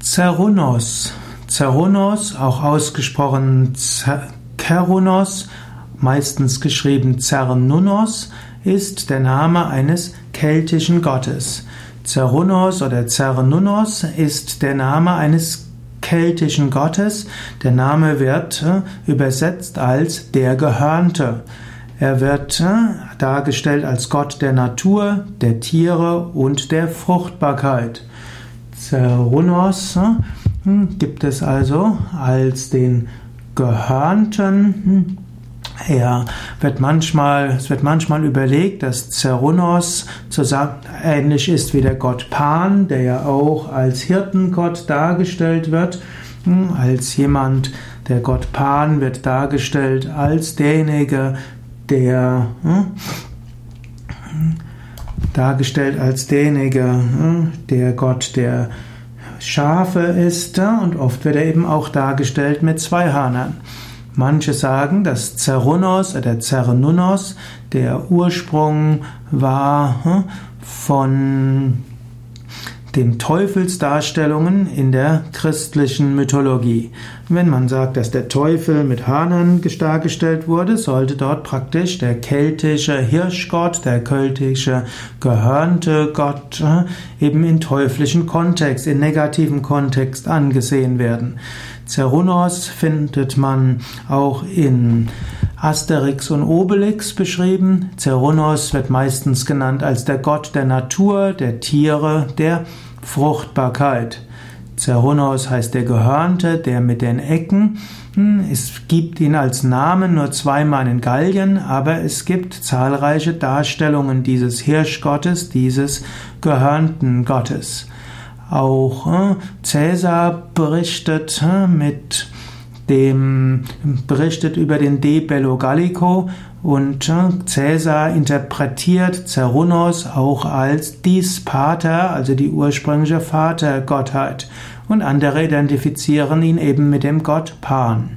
Zerunos. Zerunos, auch ausgesprochen Kerunos, meistens geschrieben Zernunos, ist der Name eines keltischen Gottes. Zerunos oder Zernunos ist der Name eines keltischen Gottes. Der Name wird äh, übersetzt als der Gehörnte. Er wird äh, dargestellt als Gott der Natur, der Tiere und der Fruchtbarkeit. Zerunos hm, gibt es also als den Gehörnten. Hm, er wird manchmal, es wird manchmal überlegt, dass Zerunos ähnlich ist wie der Gott Pan, der ja auch als Hirtengott dargestellt wird, hm, als jemand, der Gott Pan wird dargestellt als derjenige, der dargestellt als derjenige, hm, der Gott der Schafe ist und oft wird er eben auch dargestellt mit zwei Hörnern. Manche sagen, dass Zerunos oder Zernunos der Ursprung war hm, von den Teufelsdarstellungen in der christlichen Mythologie. Wenn man sagt, dass der Teufel mit Hörnern dargestellt wurde, sollte dort praktisch der keltische Hirschgott, der keltische gehörnte Gott äh, eben in teuflischen Kontext, in negativen Kontext angesehen werden. Zerunos findet man auch in Asterix und Obelix beschrieben. Zerunos wird meistens genannt als der Gott der Natur, der Tiere, der Fruchtbarkeit. Zerunos heißt der Gehörnte, der mit den Ecken. Hm, es gibt ihn als Namen nur zweimal in Gallien, aber es gibt zahlreiche Darstellungen dieses Hirschgottes, dieses gehörnten Gottes. Auch äh, Cäsar berichtet äh, mit dem berichtet über den De Bello Gallico und äh, Caesar interpretiert Cerunos auch als dies Pater, also die ursprüngliche Vatergottheit und andere identifizieren ihn eben mit dem Gott Pan.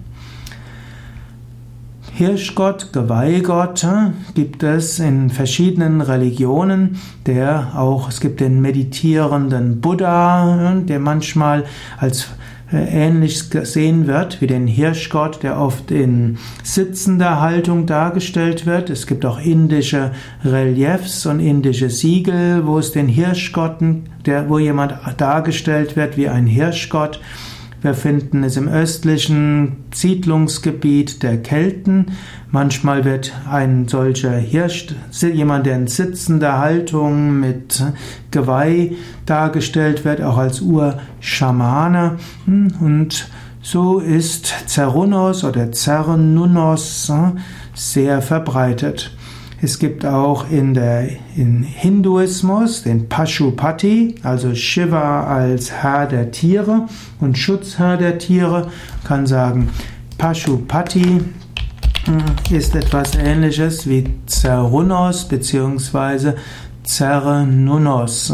Hirschgott, Geweihgott äh, gibt es in verschiedenen Religionen, der auch, es gibt den meditierenden Buddha, äh, der manchmal als ähnlich gesehen wird wie den Hirschgott, der oft in sitzender Haltung dargestellt wird. Es gibt auch indische Reliefs und indische Siegel, wo es den Hirschgotten, der, wo jemand dargestellt wird wie ein Hirschgott. Wir finden es im östlichen Siedlungsgebiet der Kelten. Manchmal wird ein solcher Hirsch, jemand, der in sitzender Haltung mit Geweih dargestellt wird, auch als Urschamane. Und so ist Zerunos oder Zernunos sehr verbreitet. Es gibt auch in der in Hinduismus den Pashupati, also Shiva als Herr der Tiere und Schutzherr der Tiere. Man kann sagen, Pashupati hm, ist etwas ähnliches wie Zerunos bzw. Zernunos.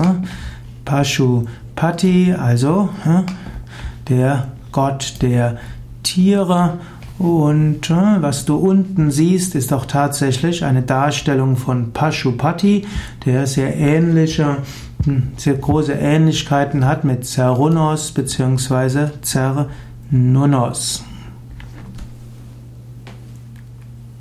Pashupati, also hm, der Gott der Tiere und äh, was du unten siehst, ist auch tatsächlich eine Darstellung von Pashupati, der sehr ähnliche, hm, sehr große Ähnlichkeiten hat mit Zerunos bzw. Zernunos.